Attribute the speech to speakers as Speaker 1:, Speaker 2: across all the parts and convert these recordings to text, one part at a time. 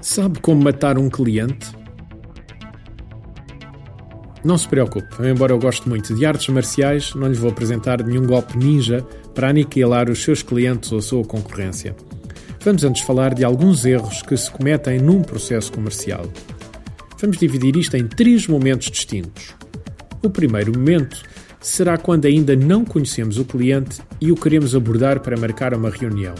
Speaker 1: Sabe como matar um cliente? Não se preocupe, embora eu goste muito de artes marciais, não lhe vou apresentar nenhum golpe ninja para aniquilar os seus clientes ou a sua concorrência. Vamos antes falar de alguns erros que se cometem num processo comercial. Vamos dividir isto em três momentos distintos. O primeiro momento será quando ainda não conhecemos o cliente e o queremos abordar para marcar uma reunião.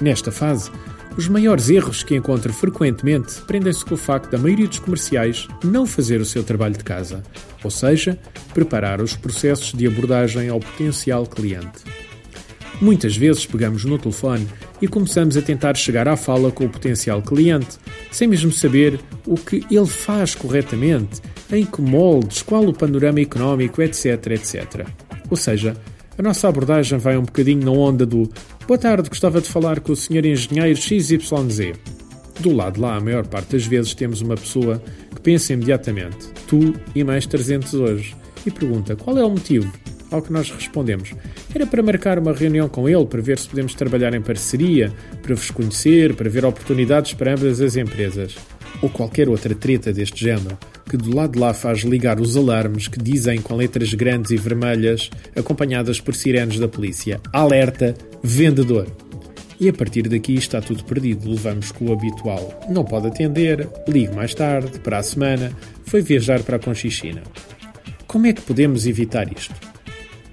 Speaker 1: Nesta fase, os maiores erros que encontro frequentemente prendem-se com o facto da maioria dos comerciais não fazer o seu trabalho de casa, ou seja, preparar os processos de abordagem ao potencial cliente. Muitas vezes pegamos no telefone e começamos a tentar chegar à fala com o potencial cliente, sem mesmo saber o que ele faz corretamente, em que moldes, qual o panorama económico, etc, etc. Ou seja, a nossa abordagem vai um bocadinho na onda do Boa tarde, gostava de falar com o Sr. Engenheiro XYZ. Do lado lá, a maior parte das vezes temos uma pessoa que pensa imediatamente, tu e mais 300 hoje, e pergunta qual é o motivo. Ao que nós respondemos, era para marcar uma reunião com ele, para ver se podemos trabalhar em parceria, para vos conhecer, para ver oportunidades para ambas as empresas. Ou qualquer outra treta deste género, que do lado de lá faz ligar os alarmes que dizem com letras grandes e vermelhas, acompanhadas por sirenes da polícia: Alerta, vendedor. E a partir daqui está tudo perdido. Levamos com o habitual. Não pode atender, ligue mais tarde, para a semana, foi viajar para a Conchichina. Como é que podemos evitar isto?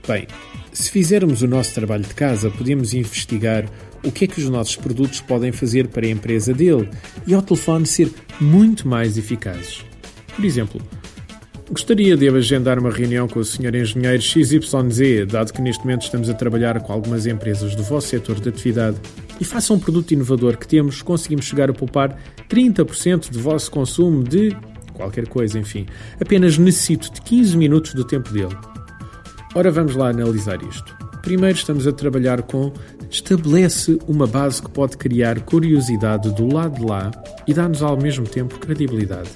Speaker 1: Bem, se fizermos o nosso trabalho de casa, podemos investigar o que é que os nossos produtos podem fazer para a empresa dele e ao telefone ser muito mais eficazes. Por exemplo, gostaria de agendar uma reunião com o Sr. Engenheiro XYZ, dado que neste momento estamos a trabalhar com algumas empresas do vosso setor de atividade e faça um produto inovador que temos, conseguimos chegar a poupar 30% do vosso consumo de qualquer coisa, enfim. Apenas necessito de 15 minutos do tempo dele. Ora, vamos lá analisar isto. Primeiro, estamos a trabalhar com estabelece uma base que pode criar curiosidade do lado de lá e dá-nos ao mesmo tempo credibilidade.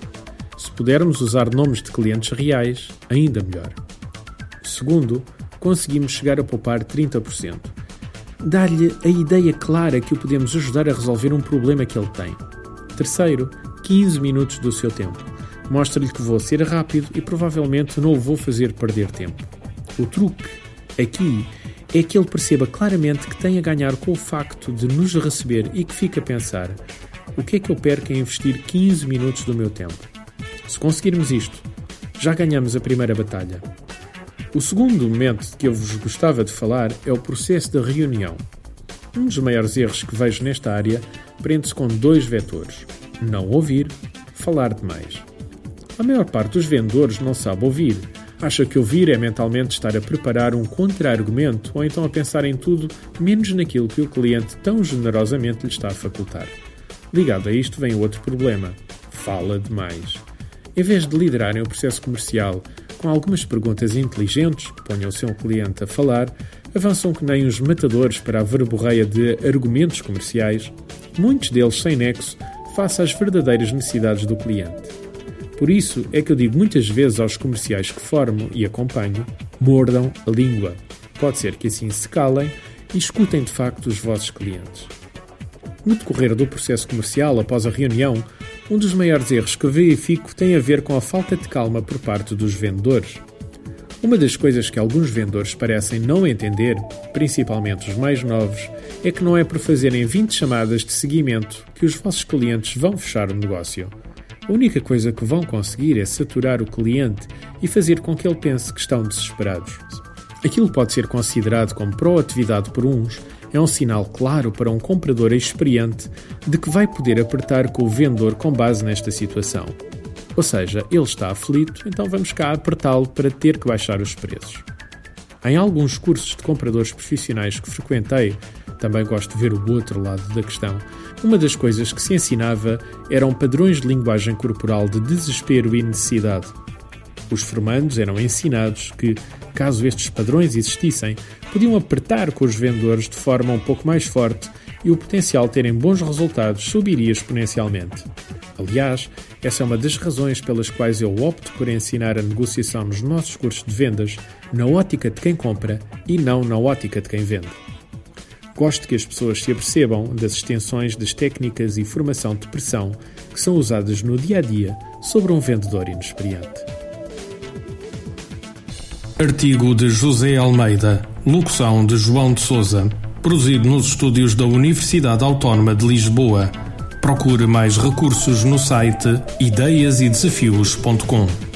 Speaker 1: Se pudermos usar nomes de clientes reais, ainda melhor. Segundo, conseguimos chegar a poupar 30%. Dá-lhe a ideia clara que o podemos ajudar a resolver um problema que ele tem. Terceiro, 15 minutos do seu tempo. Mostra-lhe que vou ser rápido e provavelmente não o vou fazer perder tempo. O truque aqui é que ele perceba claramente que tem a ganhar com o facto de nos receber e que fica a pensar: o que é que eu perco em investir 15 minutos do meu tempo? Se conseguirmos isto, já ganhamos a primeira batalha. O segundo momento que eu vos gostava de falar é o processo da reunião. Um dos maiores erros que vejo nesta área prende-se com dois vetores: não ouvir, falar demais. A maior parte dos vendedores não sabe ouvir acha que ouvir é mentalmente estar a preparar um contra-argumento ou então a pensar em tudo menos naquilo que o cliente tão generosamente lhe está a facultar. Ligado a isto vem outro problema: fala demais. Em vez de liderarem o processo comercial com algumas perguntas inteligentes ponham o seu cliente a falar, avançam que nem os matadores para a verborreia de argumentos comerciais, muitos deles sem nexo, face às verdadeiras necessidades do cliente. Por isso é que eu digo muitas vezes aos comerciais que formo e acompanho: mordam a língua. Pode ser que assim se calem e escutem de facto os vossos clientes. No decorrer do processo comercial, após a reunião, um dos maiores erros que verifico tem a ver com a falta de calma por parte dos vendedores. Uma das coisas que alguns vendedores parecem não entender, principalmente os mais novos, é que não é por fazerem 20 chamadas de seguimento que os vossos clientes vão fechar o negócio. A única coisa que vão conseguir é saturar o cliente e fazer com que ele pense que estão desesperados. Aquilo pode ser considerado como proatividade por uns, é um sinal claro para um comprador experiente de que vai poder apertar com o vendedor com base nesta situação. Ou seja, ele está aflito, então vamos cá apertá-lo para ter que baixar os preços. Em alguns cursos de compradores profissionais que frequentei, também gosto de ver o outro lado da questão. Uma das coisas que se ensinava eram padrões de linguagem corporal de desespero e necessidade. Os formandos eram ensinados que, caso estes padrões existissem, podiam apertar com os vendedores de forma um pouco mais forte e o potencial de terem bons resultados subiria exponencialmente. Aliás, essa é uma das razões pelas quais eu opto por ensinar a negociação nos nossos cursos de vendas na ótica de quem compra e não na ótica de quem vende. Gosto que as pessoas se apercebam das extensões das técnicas e formação de pressão que são usadas no dia a dia sobre um vendedor inexperiente.
Speaker 2: Artigo de José Almeida, locução de João de Souza, produzido nos estúdios da Universidade Autónoma de Lisboa. Procure mais recursos no site ideiasedesafios.com.